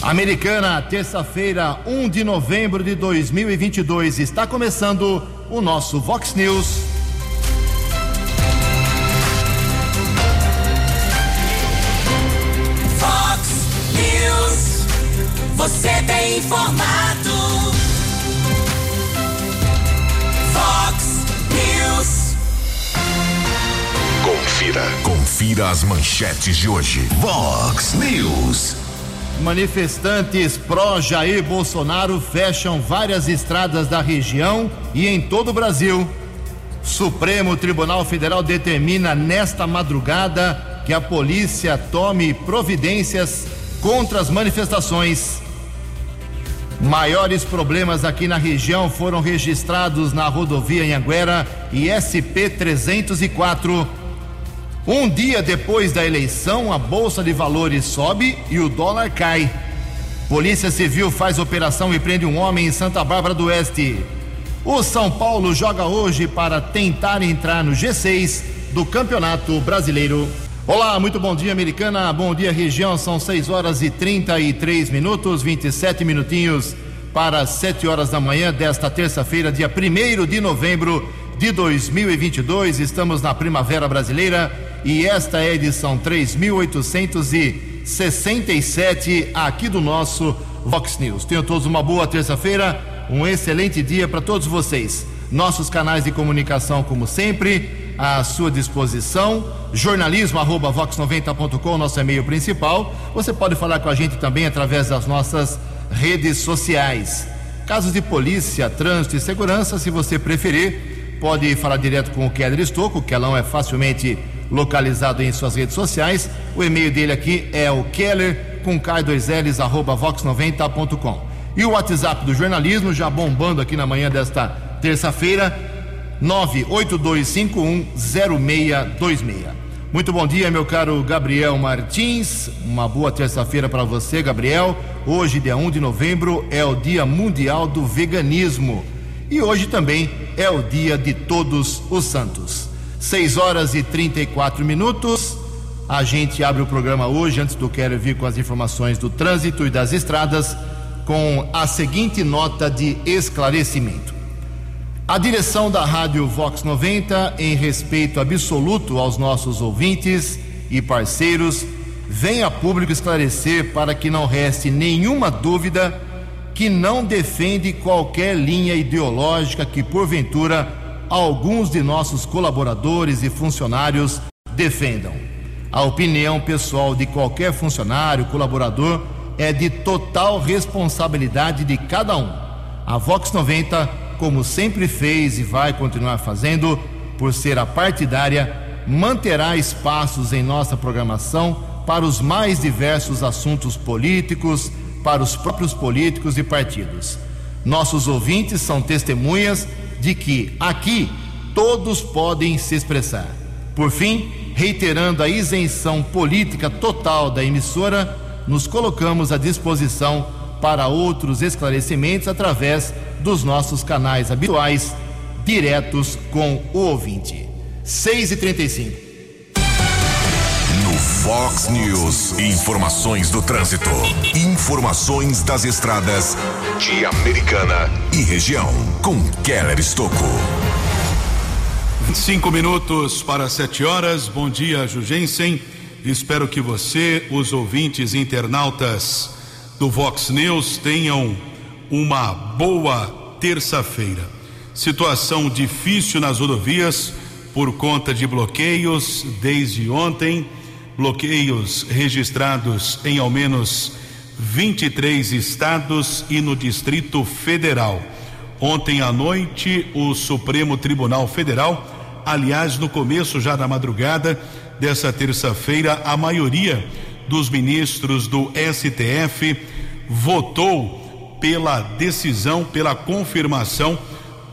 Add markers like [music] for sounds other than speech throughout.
Americana, terça-feira, 1 de novembro de 2022, está começando o nosso Vox News. Vox News, você tem informado. Vox News. Confira, confira as manchetes de hoje. Vox News. Manifestantes pró-Jair Bolsonaro fecham várias estradas da região e em todo o Brasil. Supremo Tribunal Federal determina nesta madrugada que a polícia tome providências contra as manifestações. Maiores problemas aqui na região foram registrados na rodovia Anhanguera e SP 304. Um dia depois da eleição, a bolsa de valores sobe e o dólar cai. Polícia Civil faz operação e prende um homem em Santa Bárbara do Oeste. O São Paulo joga hoje para tentar entrar no G6 do Campeonato Brasileiro. Olá, muito bom dia, americana. Bom dia, região. São 6 horas e 33 minutos, 27 minutinhos para 7 horas da manhã desta terça-feira, dia 1 de novembro de 2022. Estamos na Primavera Brasileira e esta é a edição 3867 aqui do nosso Vox News. Tenham todos uma boa terça-feira, um excelente dia para todos vocês. Nossos canais de comunicação, como sempre, à sua disposição. Jornalismo arroba vox90.com, nosso e-mail principal. Você pode falar com a gente também através das nossas redes sociais. Casos de polícia, trânsito e segurança, se você preferir, pode falar direto com o Keller Estocco, que não é facilmente localizado em suas redes sociais. O e-mail dele aqui é o keller com K2Ls arroba vox90.com. E o WhatsApp do jornalismo já bombando aqui na manhã desta terça-feira, 982510626. Muito bom dia, meu caro Gabriel Martins. Uma boa terça-feira para você, Gabriel. Hoje, dia 1 de novembro, é o Dia Mundial do Veganismo. E hoje também é o Dia de Todos os Santos. 6 horas e 34 minutos. A gente abre o programa hoje, antes do Quero vir com as informações do trânsito e das estradas, com a seguinte nota de esclarecimento. A direção da Rádio Vox 90, em respeito absoluto aos nossos ouvintes e parceiros, vem a público esclarecer para que não reste nenhuma dúvida que não defende qualquer linha ideológica que, porventura, alguns de nossos colaboradores e funcionários defendam. A opinião pessoal de qualquer funcionário, colaborador, é de total responsabilidade de cada um. A Vox 90, como sempre fez e vai continuar fazendo, por ser a partidária, manterá espaços em nossa programação para os mais diversos assuntos políticos, para os próprios políticos e partidos. Nossos ouvintes são testemunhas de que aqui todos podem se expressar. Por fim, reiterando a isenção política total da emissora, nos colocamos à disposição para outros esclarecimentos através dos nossos canais habituais, diretos com o ouvinte. 6 e 35 No Fox News, informações do trânsito, informações das estradas de Americana e região, com Keller Estocco. Cinco minutos para sete horas. Bom dia, Jugensen. Espero que você, os ouvintes internautas do Vox News, tenham uma boa terça-feira. Situação difícil nas rodovias por conta de bloqueios desde ontem. Bloqueios registrados em ao menos 23 estados e no Distrito Federal. Ontem à noite, o Supremo Tribunal Federal Aliás, no começo já da madrugada dessa terça-feira, a maioria dos ministros do STF votou pela decisão, pela confirmação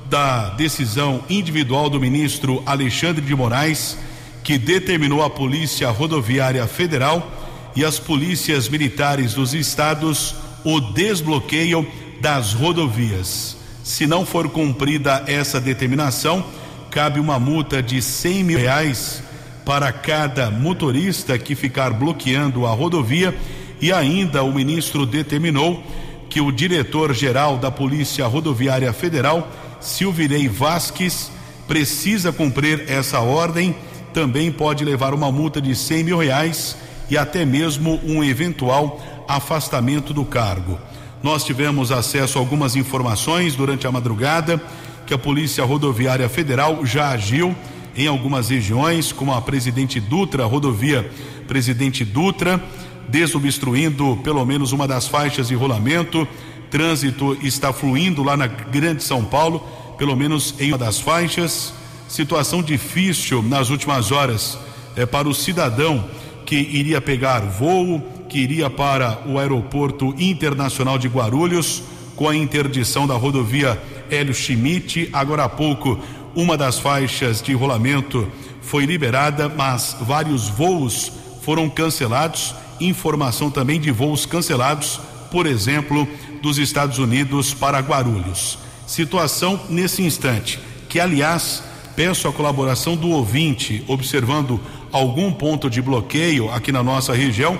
da decisão individual do ministro Alexandre de Moraes, que determinou a Polícia Rodoviária Federal e as polícias militares dos estados o desbloqueio das rodovias. Se não for cumprida essa determinação, cabe uma multa de 100 mil reais para cada motorista que ficar bloqueando a rodovia E ainda o ministro determinou que o diretor-geral da Polícia Rodoviária Federal, Silvirei Vasques, precisa cumprir essa ordem. Também pode levar uma multa de 100 mil reais e até mesmo um eventual afastamento do cargo. Nós tivemos acesso a algumas informações durante a madrugada que a Polícia Rodoviária Federal já agiu em algumas regiões, como a Presidente Dutra, rodovia Presidente Dutra, desobstruindo pelo menos uma das faixas de rolamento. Trânsito está fluindo lá na Grande São Paulo, pelo menos em uma das faixas. Situação difícil nas últimas horas é para o cidadão que iria pegar voo, que iria para o aeroporto internacional de Guarulhos, com a interdição da rodovia Hélio Schmidt. Agora há pouco, uma das faixas de rolamento foi liberada, mas vários voos foram cancelados. Informação também de voos cancelados, por exemplo, dos Estados Unidos para Guarulhos. Situação nesse instante, que aliás peço a colaboração do ouvinte, observando algum ponto de bloqueio aqui na nossa região.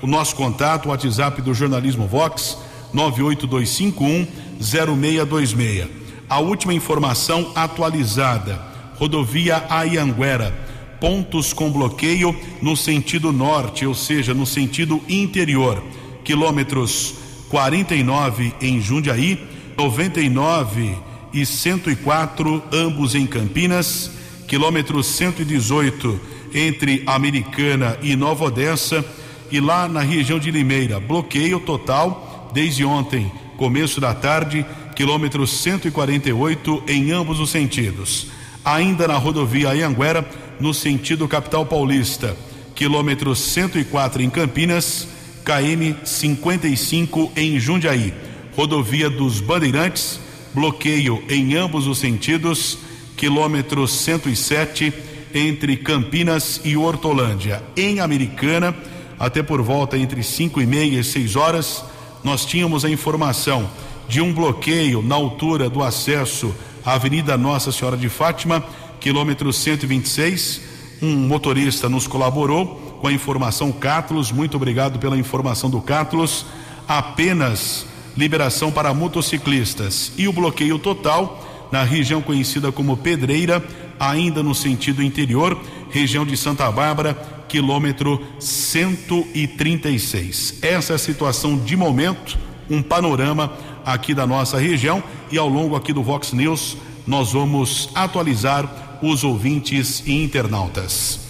O nosso contato, o WhatsApp do Jornalismo Vox, 98251 0626. A última informação atualizada: rodovia Aianguera, pontos com bloqueio no sentido norte, ou seja, no sentido interior, quilômetros 49 em Jundiaí, 99 e 104, ambos em Campinas, quilômetro 118 entre Americana e Nova Odessa, e lá na região de Limeira, bloqueio total desde ontem, começo da tarde, quilômetro 148 em ambos os sentidos. Ainda na rodovia Anhanguera, no sentido capital paulista, quilômetro 104 em Campinas, KM 55 em Jundiaí. Rodovia dos Bandeirantes, bloqueio em ambos os sentidos, quilômetro 107 entre Campinas e Hortolândia. Em Americana, até por volta entre 5 e meia e 6 horas, nós tínhamos a informação de um bloqueio na altura do acesso à Avenida Nossa Senhora de Fátima, quilômetro 126. Um motorista nos colaborou com a informação Cátulos. Muito obrigado pela informação do Cátulos. Apenas liberação para motociclistas e o bloqueio total na região conhecida como Pedreira, ainda no sentido interior, região de Santa Bárbara, quilômetro 136. Essa é a situação de momento, um panorama aqui da nossa região e ao longo aqui do Vox News nós vamos atualizar os ouvintes e internautas.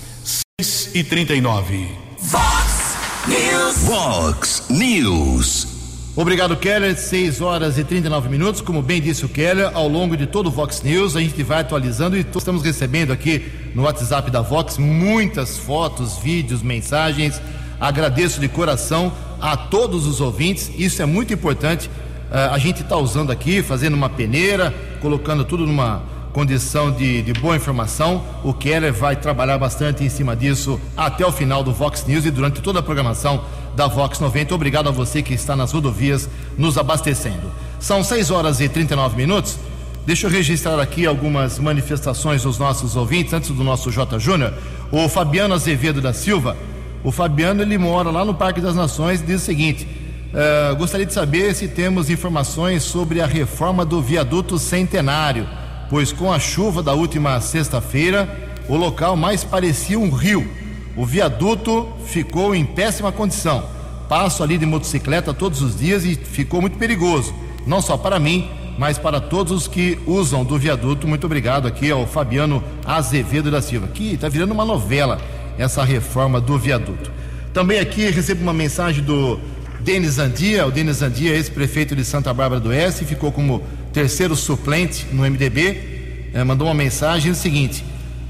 6 e 39. Vox News. Vox News. Obrigado, Keller. 6 horas e 39 minutos. Como bem disse o Keller, ao longo de todo o Vox News, a gente vai atualizando e estamos recebendo aqui no WhatsApp da Vox muitas fotos, vídeos, mensagens. Agradeço de coração a todos os ouvintes. Isso é muito importante. Uh, a gente está usando aqui, fazendo uma peneira, colocando tudo numa condição de, de, boa informação. O Keller vai trabalhar bastante em cima disso até o final do Vox News e durante toda a programação da Vox 90. Obrigado a você que está nas rodovias nos abastecendo. São 6 horas e 39 minutos. Deixa eu registrar aqui algumas manifestações dos nossos ouvintes antes do nosso J. Júnior. O Fabiano Azevedo da Silva. O Fabiano ele mora lá no Parque das Nações diz o seguinte: uh, gostaria de saber se temos informações sobre a reforma do viaduto centenário, pois com a chuva da última sexta-feira, o local mais parecia um rio o viaduto ficou em péssima condição. Passo ali de motocicleta todos os dias e ficou muito perigoso. Não só para mim, mas para todos os que usam do viaduto. Muito obrigado aqui ao Fabiano Azevedo da Silva, que está virando uma novela essa reforma do viaduto. Também aqui recebo uma mensagem do Denis Andia, o Denis Andia, ex-prefeito de Santa Bárbara do Oeste, ficou como terceiro suplente no MDB, eh, mandou uma mensagem o seguinte: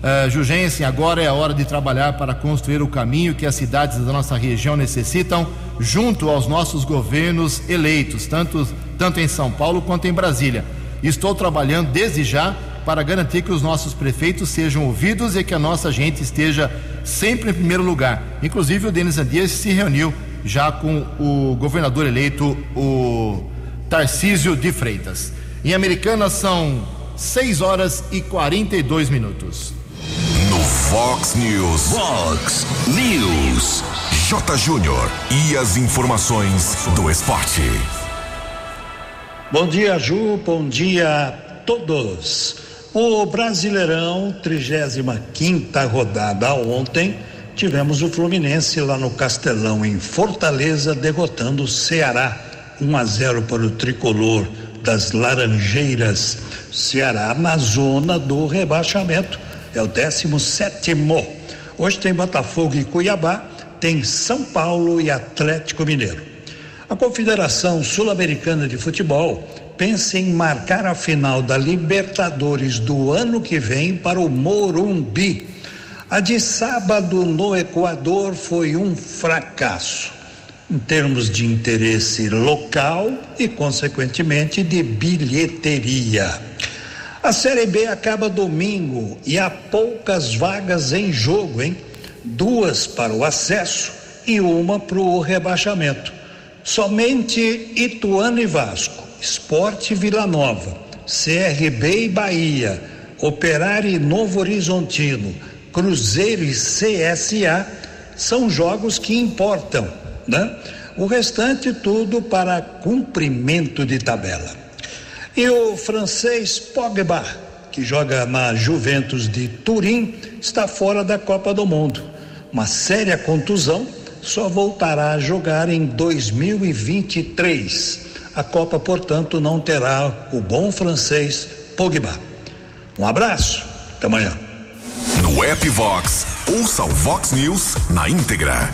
Uh, agora é a hora de trabalhar para construir o caminho que as cidades da nossa região necessitam, junto aos nossos governos eleitos, tanto, tanto em São Paulo quanto em Brasília. Estou trabalhando desde já para garantir que os nossos prefeitos sejam ouvidos e que a nossa gente esteja sempre em primeiro lugar. Inclusive, o Denis Andias se reuniu já com o governador eleito, o Tarcísio de Freitas. Em Americana são 6 horas e 42 minutos. Fox News. Fox News. J. Júnior e as informações do esporte. Bom dia, Ju. Bom dia a todos. O Brasileirão, 35 rodada ontem, tivemos o Fluminense lá no Castelão, em Fortaleza, derrotando o Ceará. 1 a 0 para o tricolor das Laranjeiras. Ceará na zona do rebaixamento. É o 17. Hoje tem Botafogo e Cuiabá, tem São Paulo e Atlético Mineiro. A Confederação Sul-Americana de Futebol pensa em marcar a final da Libertadores do ano que vem para o Morumbi. A de sábado no Equador foi um fracasso em termos de interesse local e, consequentemente, de bilheteria. A Série B acaba domingo e há poucas vagas em jogo, hein? Duas para o acesso e uma para o rebaixamento. Somente Ituano e Vasco, Esporte Vila Nova, CRB e Bahia, Operário e Novo Horizontino, Cruzeiro e CSA são jogos que importam né? O restante tudo para cumprimento de tabela. E o francês Pogba, que joga na Juventus de Turim, está fora da Copa do Mundo. Uma séria contusão, só voltará a jogar em 2023. A Copa, portanto, não terá o bom francês Pogba. Um abraço, até amanhã. No App Vox, ouça o Vox News na íntegra.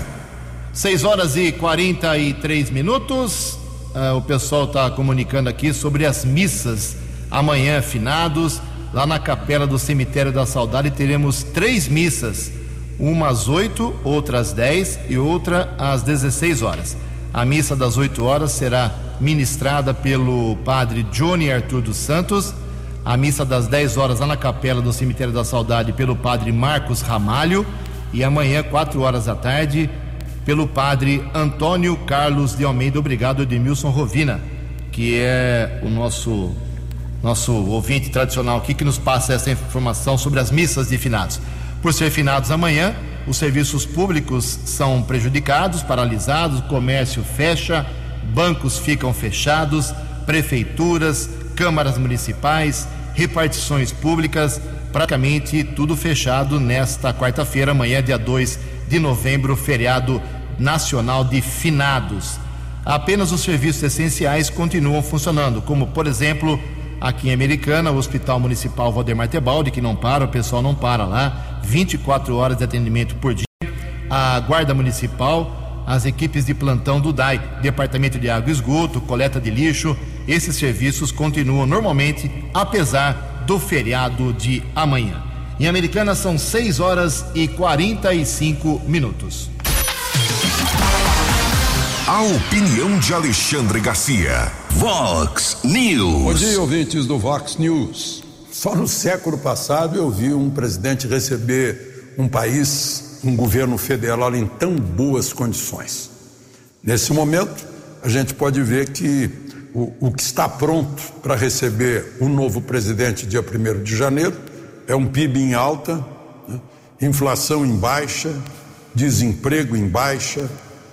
6 horas e 43 minutos. Uh, o pessoal está comunicando aqui sobre as missas amanhã, finados. Lá na capela do Cemitério da Saudade teremos três missas: uma às 8, outra às 10 e outra às 16 horas. A missa das 8 horas será ministrada pelo padre Johnny Arthur dos Santos. A missa das 10 horas lá na capela do Cemitério da Saudade pelo padre Marcos Ramalho. E amanhã, 4 horas da tarde, pelo padre Antônio Carlos de Almeida. Obrigado, Edmilson Rovina, que é o nosso nosso ouvinte tradicional aqui que nos passa essa informação sobre as missas de finados. Por ser finados amanhã, os serviços públicos são prejudicados, paralisados, comércio fecha, bancos ficam fechados, prefeituras, câmaras municipais, repartições públicas, praticamente tudo fechado nesta quarta-feira, amanhã, dia 2 de novembro, feriado nacional de finados. Apenas os serviços essenciais continuam funcionando, como, por exemplo, aqui em Americana, o Hospital Municipal Valdemar Tebaldi, que não para, o pessoal não para lá, 24 horas de atendimento por dia. A Guarda Municipal, as equipes de plantão do DAI, Departamento de Água e Esgoto, coleta de lixo, esses serviços continuam normalmente, apesar do feriado de amanhã. Em Americana são 6 horas e 45 minutos. A opinião de Alexandre Garcia. Vox News. Bom dia, ouvintes do Vox News. Só no século passado eu vi um presidente receber um país, um governo federal em tão boas condições. Nesse momento, a gente pode ver que o, o que está pronto para receber o novo presidente dia 1 de janeiro é um PIB em alta, né? inflação em baixa, desemprego em baixa,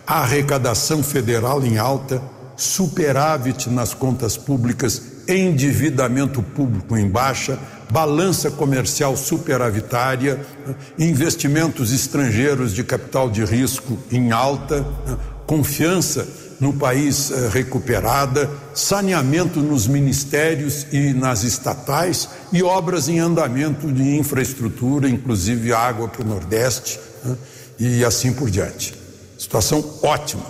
arrecadação federal em alta, superávit nas contas públicas, endividamento público em baixa, balança comercial superavitária, investimentos estrangeiros de capital de risco em alta, confiança no país eh, recuperada, saneamento nos ministérios e nas estatais e obras em andamento de infraestrutura, inclusive água para o Nordeste né, e assim por diante. Situação ótima.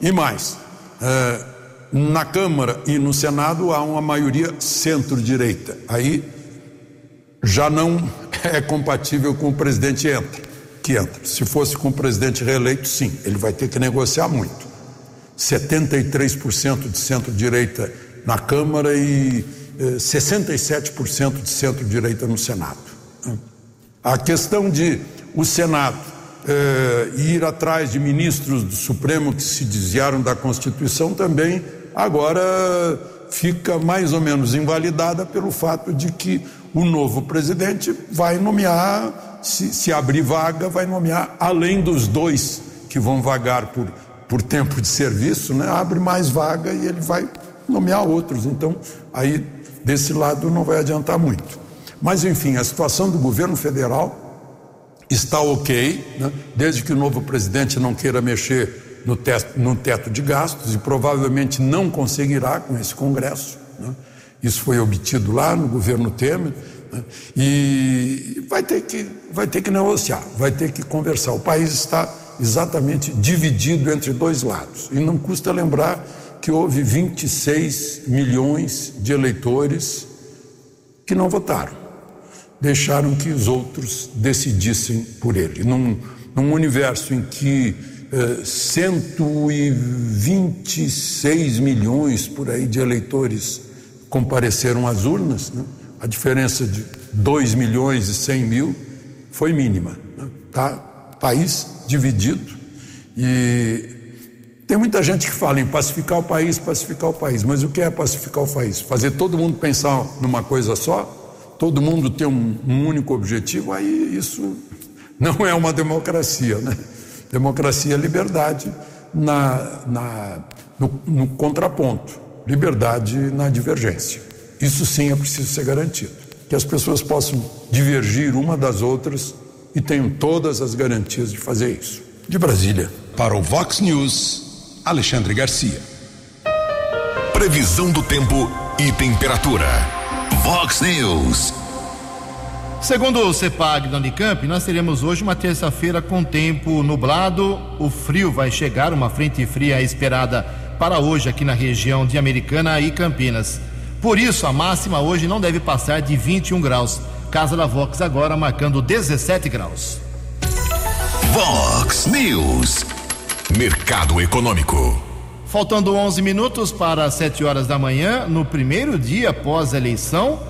E mais, eh, na Câmara e no Senado há uma maioria centro-direita. Aí já não [laughs] é compatível com o presidente entra, que entra. Se fosse com o presidente reeleito, sim, ele vai ter que negociar muito. 73% de centro-direita na Câmara e eh, 67% de centro-direita no Senado. A questão de o Senado eh, ir atrás de ministros do Supremo que se desviaram da Constituição também agora fica mais ou menos invalidada pelo fato de que o novo presidente vai nomear, se, se abrir vaga, vai nomear além dos dois que vão vagar por, por tempo de serviço, né, abre mais vaga e ele vai nomear outros. Então, aí desse lado não vai adiantar muito. Mas, enfim, a situação do governo federal está ok, né, desde que o novo presidente não queira mexer no teto, no teto de gastos e provavelmente não conseguirá com esse Congresso. Né. Isso foi obtido lá no governo Temer. Né, e vai ter, que, vai ter que negociar, vai ter que conversar. O país está exatamente dividido entre dois lados. E não custa lembrar que houve 26 milhões de eleitores que não votaram, deixaram que os outros decidissem por ele. Num, num universo em que eh, 126 milhões por aí de eleitores compareceram às urnas, né? a diferença de 2 milhões e 100 mil foi mínima. Né? Tá país dividido e tem muita gente que fala em pacificar o país, pacificar o país, mas o que é pacificar o país? Fazer todo mundo pensar numa coisa só? Todo mundo ter um, um único objetivo? Aí isso não é uma democracia, né? Democracia é liberdade na, na, no, no contraponto, liberdade na divergência. Isso sim é preciso ser garantido. Que as pessoas possam divergir uma das outras e tenham todas as garantias de fazer isso. De Brasília. Para o Vox News. Alexandre Garcia. Previsão do tempo e temperatura. Vox News. Segundo o CEPAG da Unicamp, nós teremos hoje uma terça-feira com tempo nublado. O frio vai chegar, uma frente fria esperada para hoje aqui na região de Americana e Campinas. Por isso, a máxima hoje não deve passar de 21 graus. Casa da Vox agora marcando 17 graus. Vox News. Mercado Econômico. Faltando 11 minutos para 7 horas da manhã, no primeiro dia após a eleição,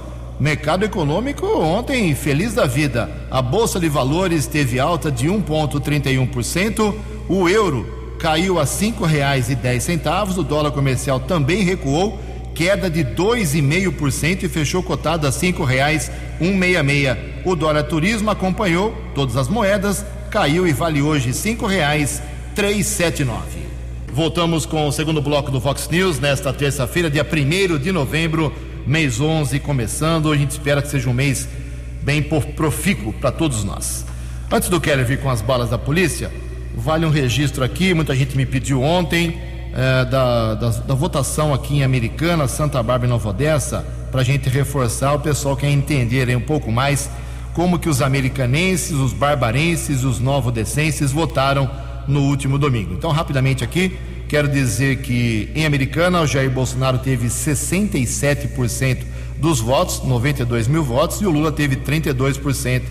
mercado econômico ontem feliz da vida. A bolsa de valores teve alta de 1,31%, o euro caiu a cinco reais e dez centavos, o dólar comercial também recuou, queda de 2,5% e fechou cotado a cinco reais um. O dólar turismo acompanhou todas as moedas, caiu e vale hoje cinco reais 379. Voltamos com o segundo bloco do Fox News nesta terça-feira, dia 1 de novembro, mês 11, começando. A gente espera que seja um mês bem profícuo para todos nós. Antes do Keller vir com as balas da polícia, vale um registro aqui. Muita gente me pediu ontem eh, da, da, da, votação aqui em Americana, Santa Bárbara e Nova Odessa, para a gente reforçar. O pessoal quer entender um pouco mais como que os americanenses, os barbarenses, os novodescenses votaram no último domingo. Então, rapidamente aqui, quero dizer que em Americana o Jair Bolsonaro teve 67% dos votos, 92 mil votos, e o Lula teve 32%,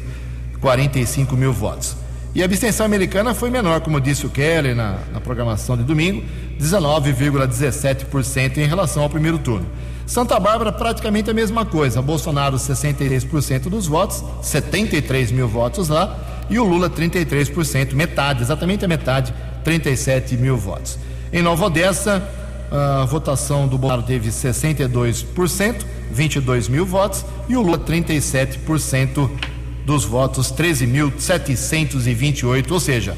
45 mil votos. E a abstenção americana foi menor, como disse o Keller na, na programação de domingo, 19,17% em relação ao primeiro turno. Santa Bárbara, praticamente a mesma coisa. Bolsonaro, 63% dos votos, 73 mil votos lá e o Lula 33%, metade, exatamente a metade, 37 mil votos. Em Nova Odessa, a votação do Bolsonaro teve 62%, 22 mil votos, e o Lula 37% dos votos, 13.728, ou seja,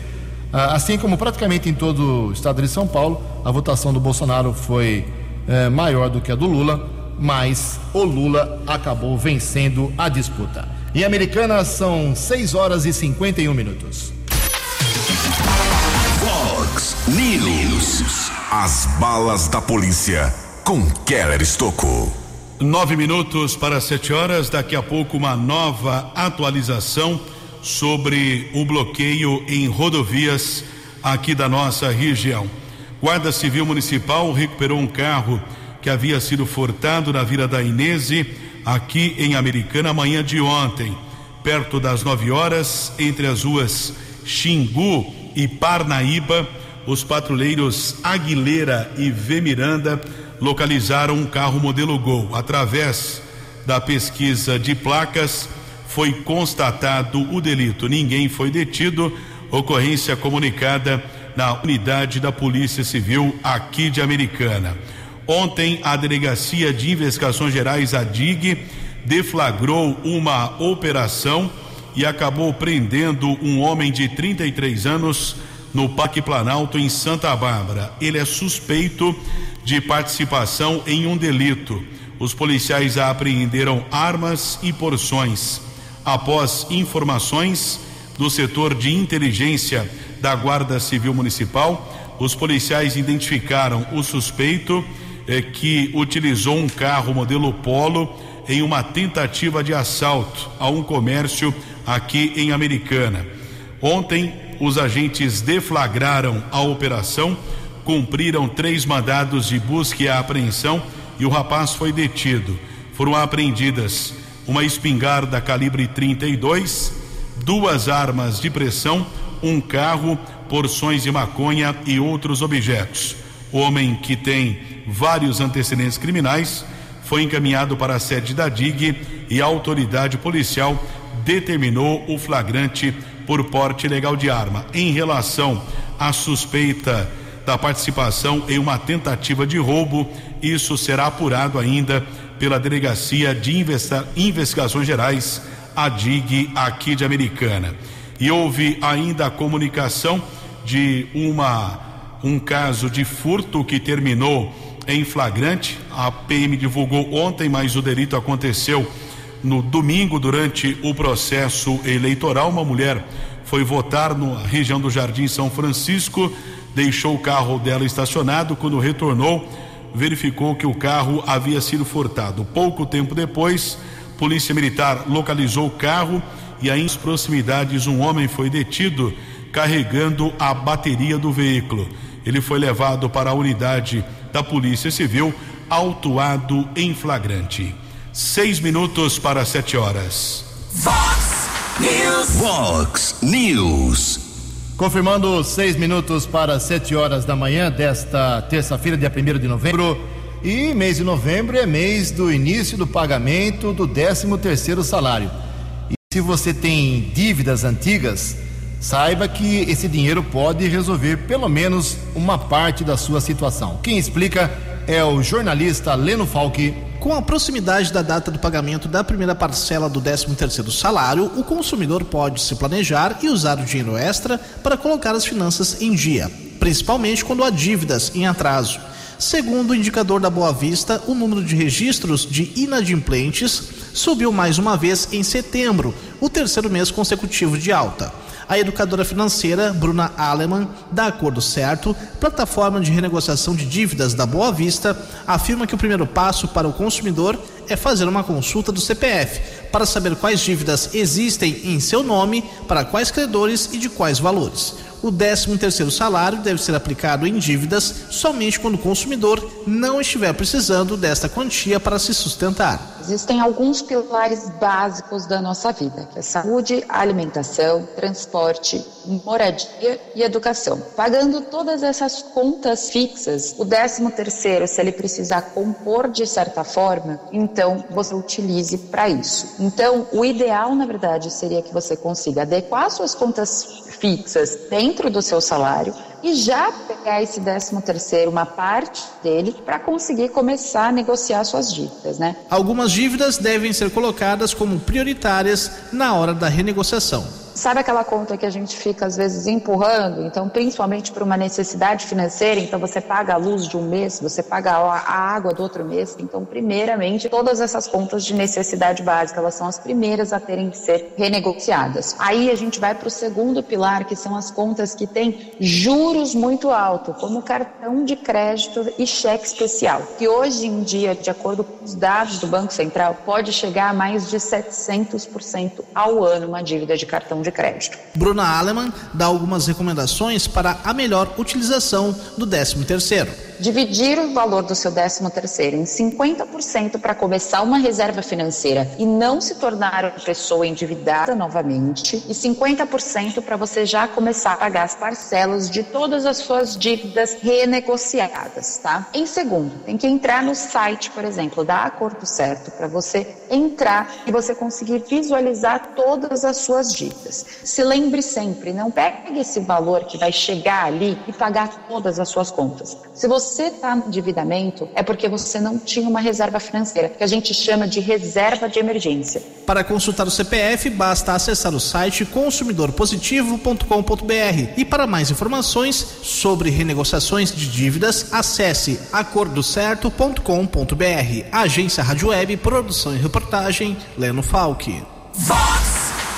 assim como praticamente em todo o estado de São Paulo, a votação do Bolsonaro foi eh, maior do que a do Lula, mas o Lula acabou vencendo a disputa. Em Americana são 6 horas e 51 minutos. Fox News. As balas da polícia com Keller Estocou. Nove minutos para sete horas. Daqui a pouco, uma nova atualização sobre o bloqueio em rodovias aqui da nossa região. Guarda Civil Municipal recuperou um carro que havia sido furtado na Vila da Inese aqui em Americana amanhã de ontem, perto das 9 horas, entre as ruas Xingu e Parnaíba, os patrulheiros Aguilera e V Miranda localizaram um carro modelo Gol. Através da pesquisa de placas, foi constatado o delito. Ninguém foi detido. Ocorrência comunicada na unidade da Polícia Civil aqui de Americana. Ontem, a Delegacia de Investigações Gerais, a DIG, deflagrou uma operação e acabou prendendo um homem de 33 anos no Parque Planalto, em Santa Bárbara. Ele é suspeito de participação em um delito. Os policiais apreenderam armas e porções. Após informações do setor de inteligência da Guarda Civil Municipal, os policiais identificaram o suspeito eh, que utilizou um carro modelo Polo em uma tentativa de assalto a um comércio aqui em Americana. Ontem, os agentes deflagraram a operação, cumpriram três mandados de busca e apreensão e o rapaz foi detido. Foram apreendidas uma espingarda calibre 32, duas armas de pressão, um carro, porções de maconha e outros objetos. O homem que tem vários antecedentes criminais foi encaminhado para a sede da DIG e a autoridade policial determinou o flagrante por porte ilegal de arma. Em relação à suspeita da participação em uma tentativa de roubo, isso será apurado ainda pela Delegacia de Investigações Gerais, a DIG, aqui de Americana. E houve ainda a comunicação de uma um caso de furto que terminou em flagrante. A PM divulgou ontem, mas o delito aconteceu no domingo durante o processo eleitoral. Uma mulher foi votar na região do Jardim São Francisco, deixou o carro dela estacionado. Quando retornou, verificou que o carro havia sido furtado. Pouco tempo depois, Polícia Militar localizou o carro e aí, em proximidades um homem foi detido carregando a bateria do veículo. Ele foi levado para a unidade da Polícia Civil, autuado em flagrante. Seis minutos para sete horas. Fox News. Fox News. Confirmando seis minutos para sete horas da manhã desta terça-feira, dia 1 de novembro. E mês de novembro é mês do início do pagamento do 13 terceiro salário. E se você tem dívidas antigas, saiba que esse dinheiro pode resolver pelo menos uma parte da sua situação. Quem explica é o jornalista Leno Falck. Com a proximidade da data do pagamento da primeira parcela do 13º salário, o consumidor pode se planejar e usar o dinheiro extra para colocar as finanças em dia, principalmente quando há dívidas em atraso. Segundo o indicador da Boa Vista, o número de registros de inadimplentes subiu mais uma vez em setembro, o terceiro mês consecutivo de alta. A educadora financeira Bruna Aleman, da Acordo Certo, plataforma de renegociação de dívidas da Boa Vista, afirma que o primeiro passo para o consumidor é fazer uma consulta do CPF para saber quais dívidas existem em seu nome, para quais credores e de quais valores. O 13 terceiro salário deve ser aplicado em dívidas somente quando o consumidor não estiver precisando desta quantia para se sustentar. Existem alguns pilares básicos da nossa vida, que é saúde, alimentação, transporte, moradia e educação. Pagando todas essas contas fixas, o 13 terceiro, se ele precisar compor de certa forma, então você utilize para isso. Então, o ideal, na verdade, seria que você consiga adequar suas contas fixas dentro do seu salário e já pegar esse 13 terceiro, uma parte dele, para conseguir começar a negociar suas dívidas, né? Algumas dívidas devem ser colocadas como prioritárias na hora da renegociação. Sabe aquela conta que a gente fica às vezes empurrando? Então, principalmente por uma necessidade financeira, então você paga a luz de um mês, você paga a água do outro mês. Então, primeiramente, todas essas contas de necessidade básica, elas são as primeiras a terem que ser renegociadas. Aí a gente vai para o segundo pilar, que são as contas que têm juros muito altos, como cartão de crédito e cheque especial, que hoje em dia, de acordo com os dados do Banco Central, pode chegar a mais de 700% ao ano uma dívida de cartão de crédito. Bruna Aleman dá algumas recomendações para a melhor utilização do 13 terceiro dividir o valor do seu 13 terceiro em 50% para começar uma reserva financeira e não se tornar uma pessoa endividada novamente e 50% para você já começar a pagar as parcelas de todas as suas dívidas renegociadas, tá? Em segundo, tem que entrar no site, por exemplo, da Acordo Certo para você entrar e você conseguir visualizar todas as suas dívidas. Rodovias. Se lembre sempre, não pegue esse valor que vai chegar ali e pagar todas as suas contas. Se você está em endividamento, é porque você não tinha uma reserva financeira, que a gente chama de reserva de emergência. Para consultar o CPF, basta acessar o site consumidorpositivo.com.br e para mais informações sobre renegociações de dívidas, acesse acordocerto.com.br. Agência Rádio Web, produção e reportagem, Leno Falck.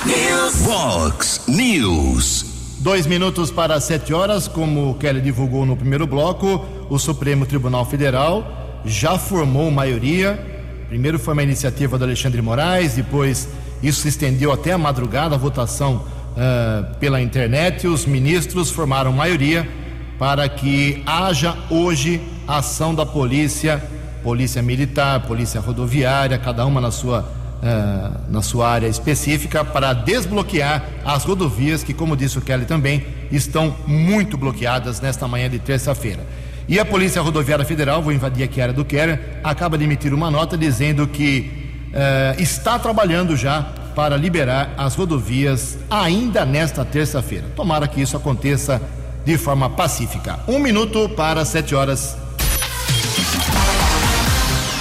News. Fox News. Dois minutos para sete horas, como o Kelly divulgou no primeiro bloco, o Supremo Tribunal Federal já formou maioria. Primeiro foi uma iniciativa do Alexandre Moraes, depois isso se estendeu até a madrugada, a votação uh, pela internet. Os ministros formaram maioria para que haja hoje ação da polícia, polícia militar, polícia rodoviária, cada uma na sua Uh, na sua área específica para desbloquear as rodovias que, como disse o Kelly também, estão muito bloqueadas nesta manhã de terça-feira. E a Polícia Rodoviária Federal, vou invadir aqui a área do Kelly, acaba de emitir uma nota dizendo que uh, está trabalhando já para liberar as rodovias ainda nesta terça-feira. Tomara que isso aconteça de forma pacífica. Um minuto para sete horas.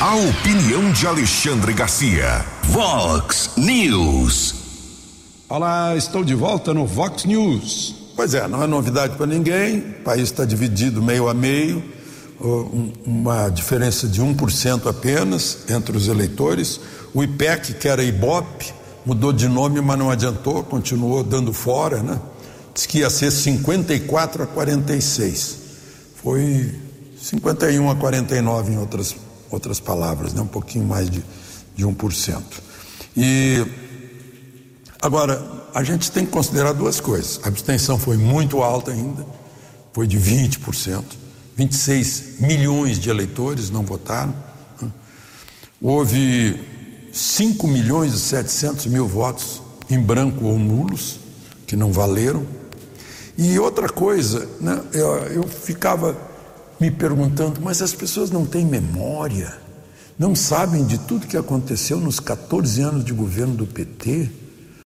A opinião de Alexandre Garcia. Vox News. Olá, estou de volta no Vox News. Pois é, não é novidade para ninguém. O país está dividido meio a meio, uma diferença de 1% apenas entre os eleitores. O IPEC, que era IBOP, mudou de nome, mas não adiantou, continuou dando fora, né? Diz que ia ser 54 a 46. Foi 51 a 49 em outras outras palavras, né? um pouquinho mais de, de 1%. E agora, a gente tem que considerar duas coisas. A abstenção foi muito alta ainda, foi de 20%, 26 milhões de eleitores não votaram. Né? Houve 5 milhões e 700 mil votos em branco ou nulos, que não valeram. E outra coisa, né, eu, eu ficava me perguntando, mas as pessoas não têm memória, não sabem de tudo que aconteceu nos 14 anos de governo do PT?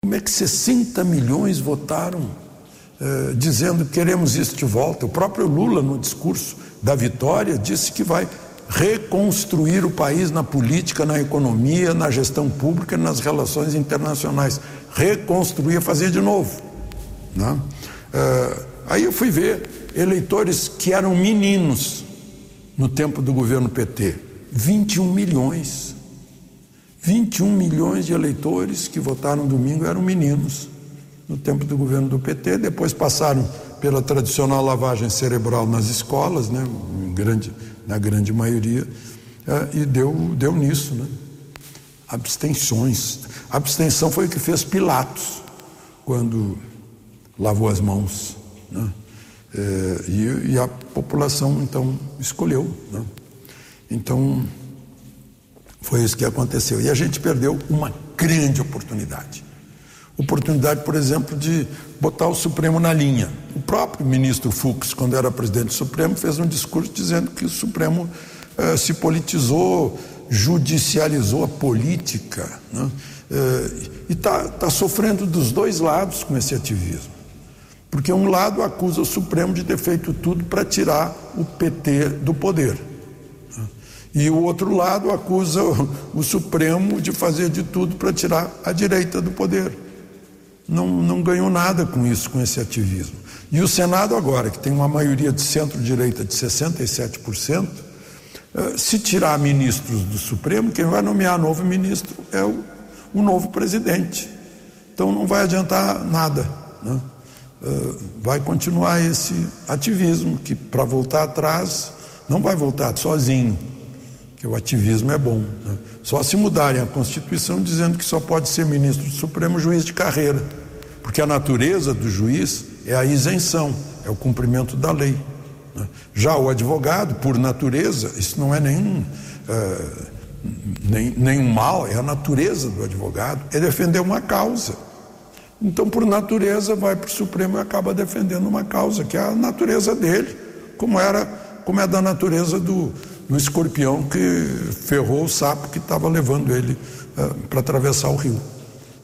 Como é que 60 milhões votaram eh, dizendo que queremos isso de volta? O próprio Lula, no discurso da vitória, disse que vai reconstruir o país na política, na economia, na gestão pública, nas relações internacionais. Reconstruir, fazer de novo. Né? Eh, aí eu fui ver eleitores que eram meninos no tempo do governo PT. 21 milhões. 21 milhões de eleitores que votaram domingo eram meninos no tempo do governo do PT. Depois passaram pela tradicional lavagem cerebral nas escolas, né, grande, na grande maioria, é, e deu, deu nisso. Né? Abstenções. A abstenção foi o que fez Pilatos quando lavou as mãos. Né? É, e, e, a população então escolheu. Né? Então foi isso que aconteceu. E a gente perdeu uma grande oportunidade. Oportunidade, por exemplo, de botar o Supremo na linha. O próprio ministro Fux, quando era presidente do Supremo, fez um discurso dizendo que o Supremo eh, se politizou, judicializou a política. Né? Eh, e está tá sofrendo dos dois lados com esse ativismo. Porque um lado acusa o Supremo de ter feito tudo para tirar o PT do poder. E o outro lado acusa o Supremo de fazer de tudo para tirar a direita do poder. Não, não ganhou nada com isso, com esse ativismo. E o Senado, agora, que tem uma maioria de centro-direita de 67%, eh, se tirar ministros do Supremo, quem vai nomear novo ministro é o, o novo presidente. Então não vai adiantar nada. Né? Uh, vai continuar esse ativismo, que para voltar atrás não vai voltar sozinho, que o ativismo é bom. Né? Só se mudarem a Constituição dizendo que só pode ser ministro do Supremo juiz de carreira, porque a natureza do juiz é a isenção, é o cumprimento da lei. Né? Já o advogado, por natureza, isso não é nenhum. Uh, nem, nenhum mal, é a natureza do advogado, é defender uma causa. Então, por natureza, vai para o Supremo e acaba defendendo uma causa, que é a natureza dele, como era, como é da natureza do, do escorpião que ferrou o sapo que estava levando ele uh, para atravessar o rio.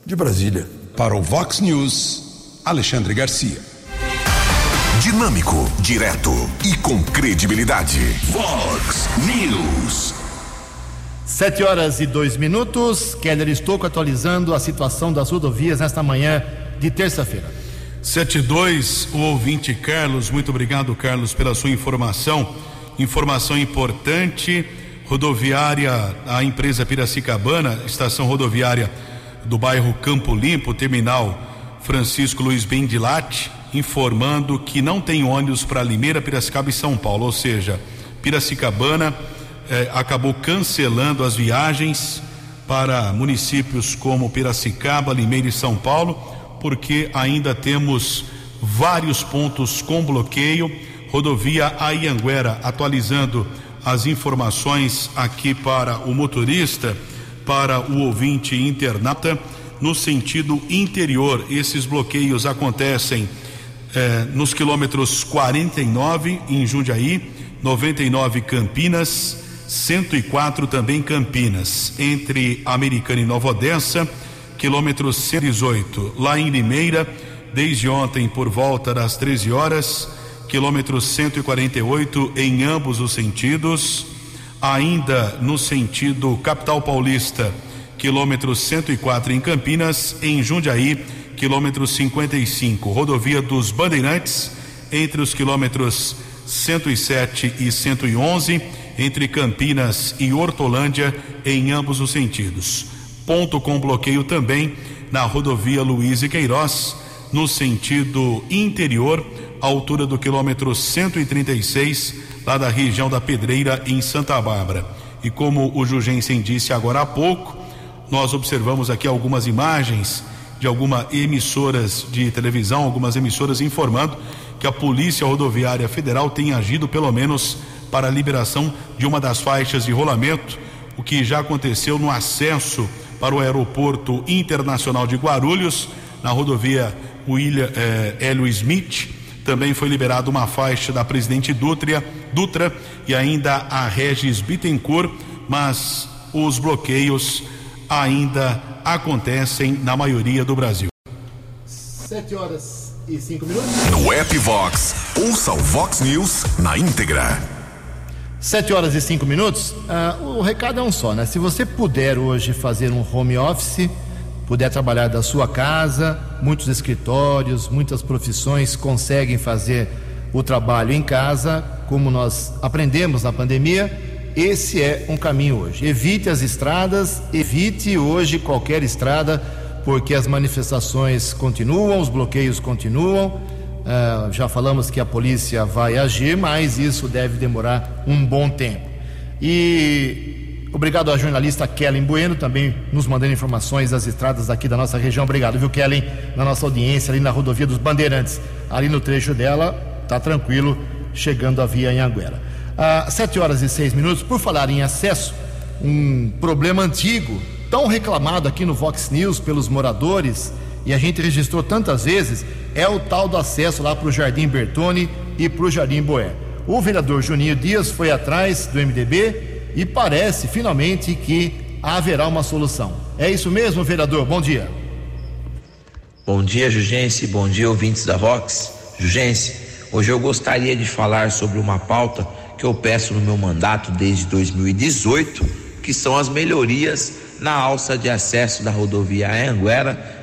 De Brasília. Para o Vox News, Alexandre Garcia. Dinâmico, direto e com credibilidade. Vox News. Sete horas e dois minutos. Keller Estouco atualizando a situação das rodovias nesta manhã de terça-feira. 72, o ouvinte Carlos, muito obrigado, Carlos, pela sua informação. Informação importante. Rodoviária, a empresa Piracicabana, estação rodoviária do bairro Campo Limpo, terminal Francisco Luiz Bendilate, informando que não tem ônibus para Limeira, Piracicaba e São Paulo, ou seja, Piracicabana eh, acabou cancelando as viagens para municípios como Piracicaba, Limeira e São Paulo, porque ainda temos vários pontos com bloqueio. Rodovia Aianguera atualizando as informações aqui para o motorista, para o ouvinte internata, no sentido interior. Esses bloqueios acontecem eh, nos quilômetros 49 em Jundiaí, 99 Campinas, 104 também Campinas, entre Americana e Nova Odessa, quilômetro 118, lá em Limeira, desde ontem por volta das 13 horas, quilômetro 148 em ambos os sentidos, ainda no sentido capital paulista, quilômetro 104 em Campinas, em Jundiaí, quilômetro 55, rodovia dos Bandeirantes, entre os quilômetros 107 e 111, entre Campinas e Hortolândia, em ambos os sentidos. Ponto com bloqueio também na rodovia Luiz e Queiroz, no sentido interior, altura do quilômetro 136, lá da região da Pedreira, em Santa Bárbara. E como o Jugensen disse agora há pouco, nós observamos aqui algumas imagens de algumas emissoras de televisão, algumas emissoras informando que a Polícia Rodoviária Federal tem agido pelo menos para a liberação de uma das faixas de rolamento, o que já aconteceu no acesso para o Aeroporto Internacional de Guarulhos, na rodovia William eh, Hélio Smith. Também foi liberada uma faixa da Presidente Dutra, Dutra e ainda a Regis Bittencourt, mas os bloqueios ainda acontecem na maioria do Brasil. Sete horas e cinco minutos. No app Vox, ouça o Vox News na íntegra. Sete horas e cinco minutos. Ah, o recado é um só, né? Se você puder hoje fazer um home office, puder trabalhar da sua casa, muitos escritórios, muitas profissões conseguem fazer o trabalho em casa, como nós aprendemos na pandemia. Esse é um caminho hoje. Evite as estradas, evite hoje qualquer estrada, porque as manifestações continuam, os bloqueios continuam. Uh, já falamos que a polícia vai agir, mas isso deve demorar um bom tempo. E obrigado à jornalista Kellen Bueno, também nos mandando informações das estradas aqui da nossa região. Obrigado, viu, Kellen, na nossa audiência ali na rodovia dos Bandeirantes. Ali no trecho dela, tá tranquilo, chegando a via Anhanguera. Às sete horas e seis minutos, por falar em acesso, um problema antigo, tão reclamado aqui no Vox News pelos moradores, e a gente registrou tantas vezes, é o tal do acesso lá para o Jardim Bertone e para o Jardim Boé. O vereador Juninho Dias foi atrás do MDB e parece finalmente que haverá uma solução. É isso mesmo, vereador? Bom dia. Bom dia, Jugense. Bom dia, ouvintes da Vox. Jugense, hoje eu gostaria de falar sobre uma pauta que eu peço no meu mandato desde 2018, que são as melhorias na alça de acesso da rodovia Anguera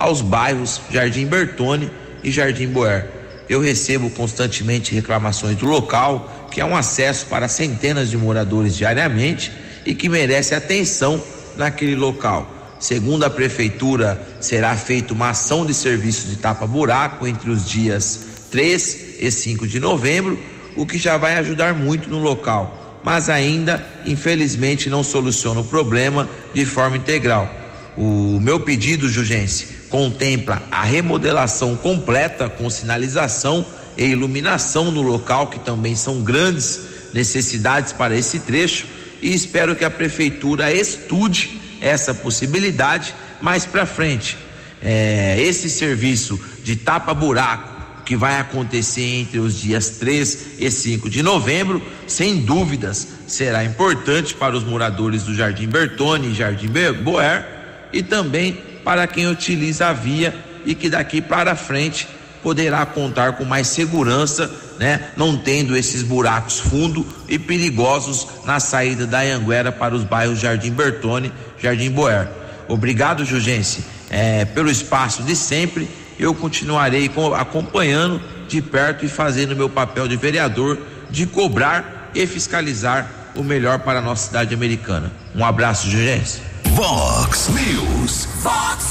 aos bairros Jardim Bertone e Jardim Boer. Eu recebo constantemente reclamações do local, que é um acesso para centenas de moradores diariamente e que merece atenção naquele local. Segundo a prefeitura, será feita uma ação de serviço de tapa-buraco entre os dias 3 e 5 de novembro o que já vai ajudar muito no local, mas ainda, infelizmente, não soluciona o problema de forma integral. O meu pedido, Jugense, contempla a remodelação completa com sinalização e iluminação no local, que também são grandes necessidades para esse trecho, e espero que a prefeitura estude essa possibilidade mais para frente. É, esse serviço de tapa-buraco que vai acontecer entre os dias 3 e 5 de novembro, sem dúvidas, será importante para os moradores do Jardim Bertone e Jardim Boer e também para quem utiliza a via e que daqui para frente poderá contar com mais segurança, né? Não tendo esses buracos fundos e perigosos na saída da Anguera para os bairros Jardim Bertone, Jardim Boer. Obrigado, Jugense, é, pelo espaço de sempre. Eu continuarei acompanhando de perto e fazendo meu papel de vereador de cobrar e fiscalizar o melhor para a nossa cidade americana. Um abraço, Jugense. Vox News. Vox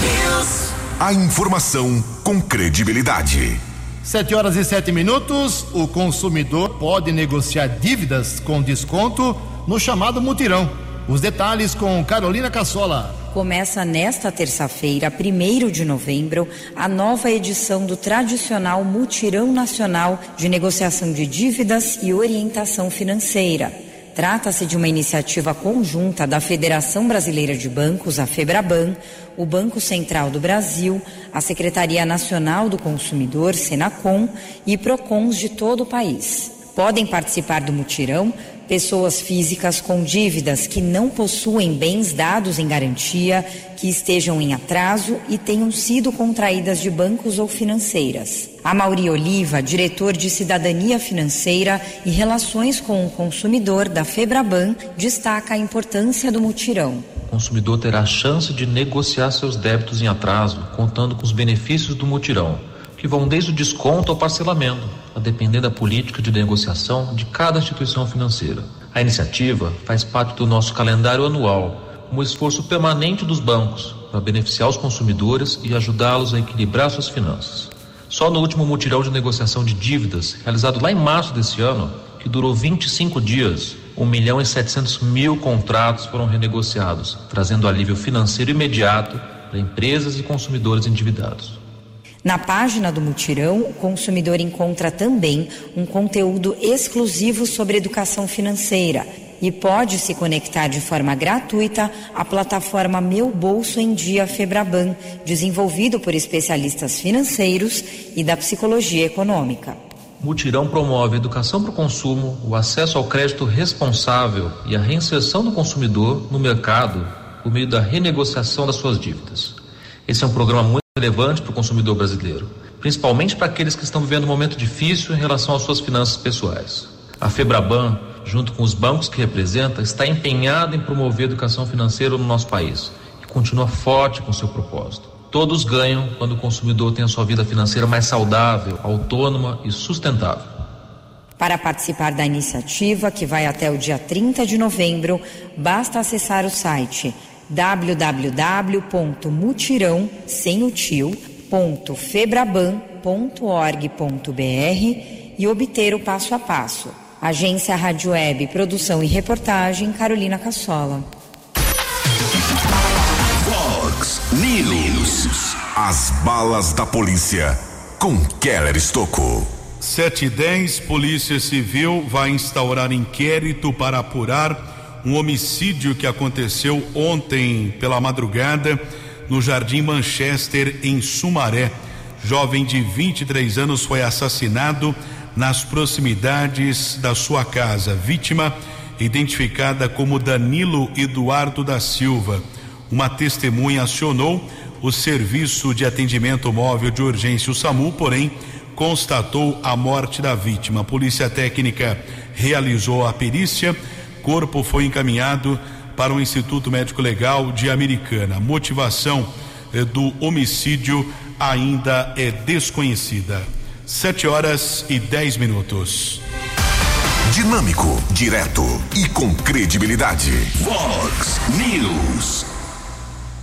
News. A informação com credibilidade. Sete horas e sete minutos. O consumidor pode negociar dívidas com desconto no chamado mutirão. Os detalhes com Carolina Cassola. Começa nesta terça-feira, 1 de novembro, a nova edição do tradicional Mutirão Nacional de Negociação de Dívidas e Orientação Financeira. Trata-se de uma iniciativa conjunta da Federação Brasileira de Bancos, a FEBRABAN, o Banco Central do Brasil, a Secretaria Nacional do Consumidor, Senacom e PROCONs de todo o país. Podem participar do mutirão pessoas físicas com dívidas que não possuem bens dados em garantia, que estejam em atraso e tenham sido contraídas de bancos ou financeiras. A Mauri Oliva, diretor de Cidadania Financeira e Relações com o Consumidor da Febraban, destaca a importância do mutirão. O consumidor terá a chance de negociar seus débitos em atraso, contando com os benefícios do mutirão, que vão desde o desconto ao parcelamento a depender da política de negociação de cada instituição financeira. A iniciativa faz parte do nosso calendário anual, um esforço permanente dos bancos para beneficiar os consumidores e ajudá-los a equilibrar suas finanças. Só no último mutirão de negociação de dívidas, realizado lá em março desse ano, que durou 25 dias, 1 milhão e 700 mil contratos foram renegociados, trazendo alívio financeiro imediato para empresas e consumidores endividados. Na página do Mutirão, o consumidor encontra também um conteúdo exclusivo sobre educação financeira e pode se conectar de forma gratuita à plataforma Meu Bolso em Dia Febraban, desenvolvido por especialistas financeiros e da psicologia econômica. Mutirão promove a educação para o consumo, o acesso ao crédito responsável e a reinserção do consumidor no mercado por meio da renegociação das suas dívidas. Esse é um programa muito relevante para o consumidor brasileiro, principalmente para aqueles que estão vivendo um momento difícil em relação às suas finanças pessoais. A Febraban, junto com os bancos que representa, está empenhada em promover a educação financeira no nosso país e continua forte com seu propósito. Todos ganham quando o consumidor tem a sua vida financeira mais saudável, autônoma e sustentável. Para participar da iniciativa, que vai até o dia 30 de novembro, basta acessar o site www.mutirão sem o e obter o passo a passo. Agência Rádio Web, produção e reportagem Carolina Cassola. Fox News. As balas da polícia com Keller Estocou. 7 e 10, Polícia Civil vai instaurar inquérito para apurar um homicídio que aconteceu ontem pela madrugada no Jardim Manchester, em Sumaré. Jovem de 23 anos foi assassinado nas proximidades da sua casa. Vítima identificada como Danilo Eduardo da Silva. Uma testemunha acionou o serviço de atendimento móvel de urgência, o SAMU, porém constatou a morte da vítima. A polícia técnica realizou a perícia corpo foi encaminhado para o Instituto Médico Legal de Americana. A motivação eh, do homicídio ainda é desconhecida. Sete horas e dez minutos. Dinâmico, direto e com credibilidade. Vox News.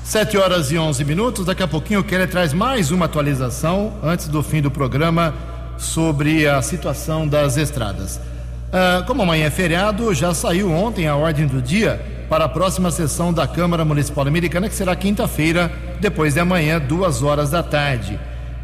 Sete horas e onze minutos. Daqui a pouquinho o Keller traz mais uma atualização antes do fim do programa sobre a situação das estradas. Ah, como amanhã é feriado, já saiu ontem a ordem do dia para a próxima sessão da Câmara Municipal Americana, que será quinta-feira, depois de amanhã, duas horas da tarde.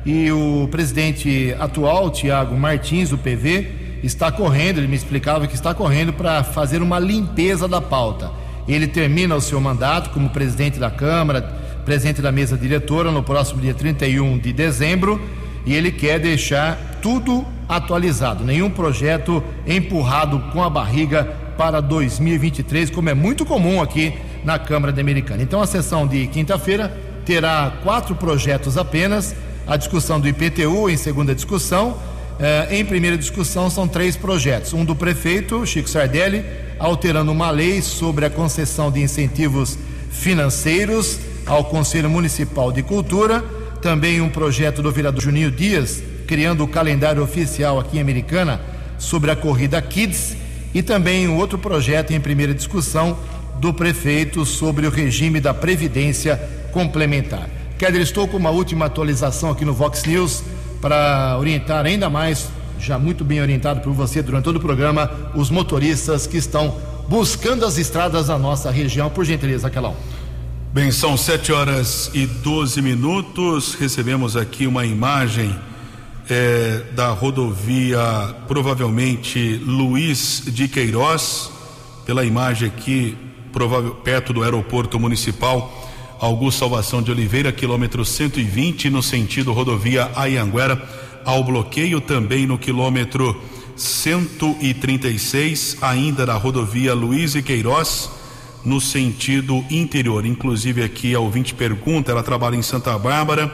E o presidente atual, Tiago Martins, do PV, está correndo, ele me explicava que está correndo para fazer uma limpeza da pauta. Ele termina o seu mandato como presidente da Câmara, presidente da mesa diretora, no próximo dia 31 de dezembro, e ele quer deixar tudo atualizado, nenhum projeto empurrado com a barriga para 2023, como é muito comum aqui na Câmara Americana. Então a sessão de quinta-feira terá quatro projetos apenas. A discussão do IPTU em segunda discussão. Eh, em primeira discussão são três projetos. Um do prefeito, Chico Sardelli, alterando uma lei sobre a concessão de incentivos financeiros ao Conselho Municipal de Cultura. Também um projeto do vereador Juninho Dias, criando o calendário oficial aqui em Americana sobre a corrida Kids. E também um outro projeto em primeira discussão do prefeito sobre o regime da Previdência Complementar. Keller, estou com uma última atualização aqui no Vox News para orientar ainda mais, já muito bem orientado por você durante todo o programa, os motoristas que estão buscando as estradas da nossa região. Por gentileza, Calão. Bem, são sete horas e 12 minutos. Recebemos aqui uma imagem é, da rodovia, provavelmente Luiz de Queiroz, pela imagem aqui, provável, perto do aeroporto municipal Augusto Salvação de Oliveira, quilômetro 120, no sentido rodovia Ayanguera, ao bloqueio também no quilômetro 136, ainda na rodovia Luiz e Queiroz, no sentido interior. Inclusive aqui a ouvinte pergunta, ela trabalha em Santa Bárbara,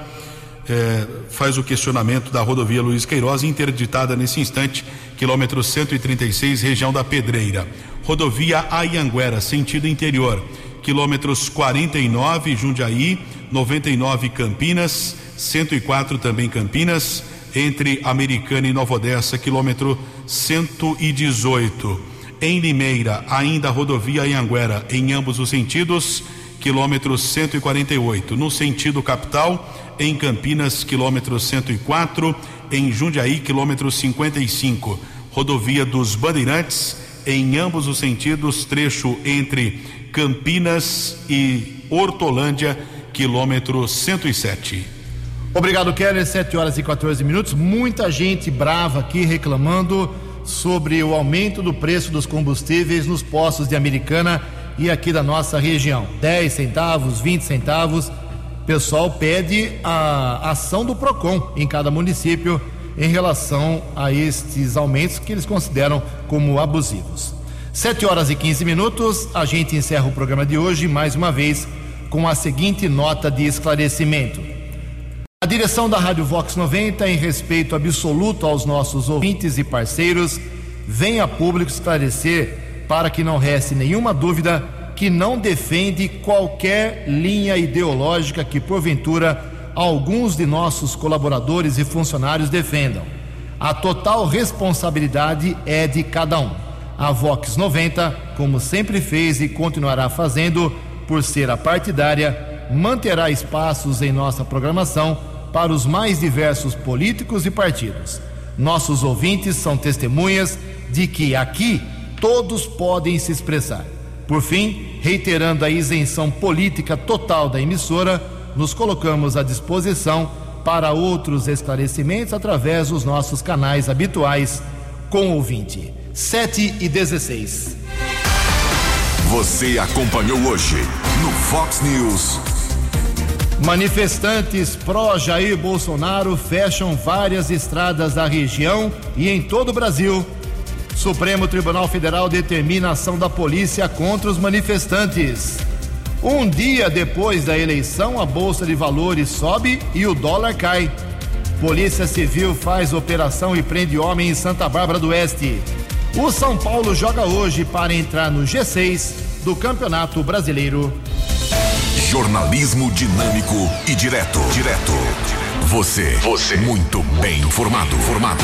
eh, faz o questionamento da rodovia Luiz Queiroz, interditada nesse instante, quilômetro 136, região da Pedreira. Rodovia Ayanguera, sentido interior quilômetros 49 Jundiaí, 99 Campinas, 104 também Campinas, entre Americana e Nova Odessa, quilômetro 118. Em Limeira, ainda rodovia Anhanguera, em ambos os sentidos, quilômetro 148. No sentido capital, em Campinas, quilômetro 104. Em Jundiaí, quilômetro 55. Rodovia dos Bandeirantes, em ambos os sentidos, trecho entre Campinas e Hortolândia, quilômetro 107. Obrigado, Keller. 7 horas e 14 minutos. Muita gente brava aqui reclamando sobre o aumento do preço dos combustíveis nos postos de Americana e aqui da nossa região. 10 centavos, 20 centavos. O pessoal pede a ação do PROCON em cada município em relação a estes aumentos que eles consideram como abusivos. 7 horas e 15 minutos, a gente encerra o programa de hoje mais uma vez com a seguinte nota de esclarecimento. A direção da Rádio Vox 90, em respeito absoluto aos nossos ouvintes e parceiros, vem a público esclarecer para que não reste nenhuma dúvida que não defende qualquer linha ideológica que porventura alguns de nossos colaboradores e funcionários defendam. A total responsabilidade é de cada um. A Vox 90, como sempre fez e continuará fazendo, por ser a partidária, manterá espaços em nossa programação para os mais diversos políticos e partidos. Nossos ouvintes são testemunhas de que aqui todos podem se expressar. Por fim, reiterando a isenção política total da emissora, nos colocamos à disposição para outros esclarecimentos através dos nossos canais habituais com ouvinte. 7 e 16. Você acompanhou hoje no Fox News. Manifestantes pró-Jair Bolsonaro fecham várias estradas da região e em todo o Brasil. Supremo Tribunal Federal determina a ação da polícia contra os manifestantes. Um dia depois da eleição, a Bolsa de Valores sobe e o dólar cai. Polícia Civil faz operação e prende homem em Santa Bárbara do Oeste. O São Paulo joga hoje para entrar no G6 do Campeonato Brasileiro. Jornalismo dinâmico e direto. Direto. Você. Você. Muito bem informado. Formado.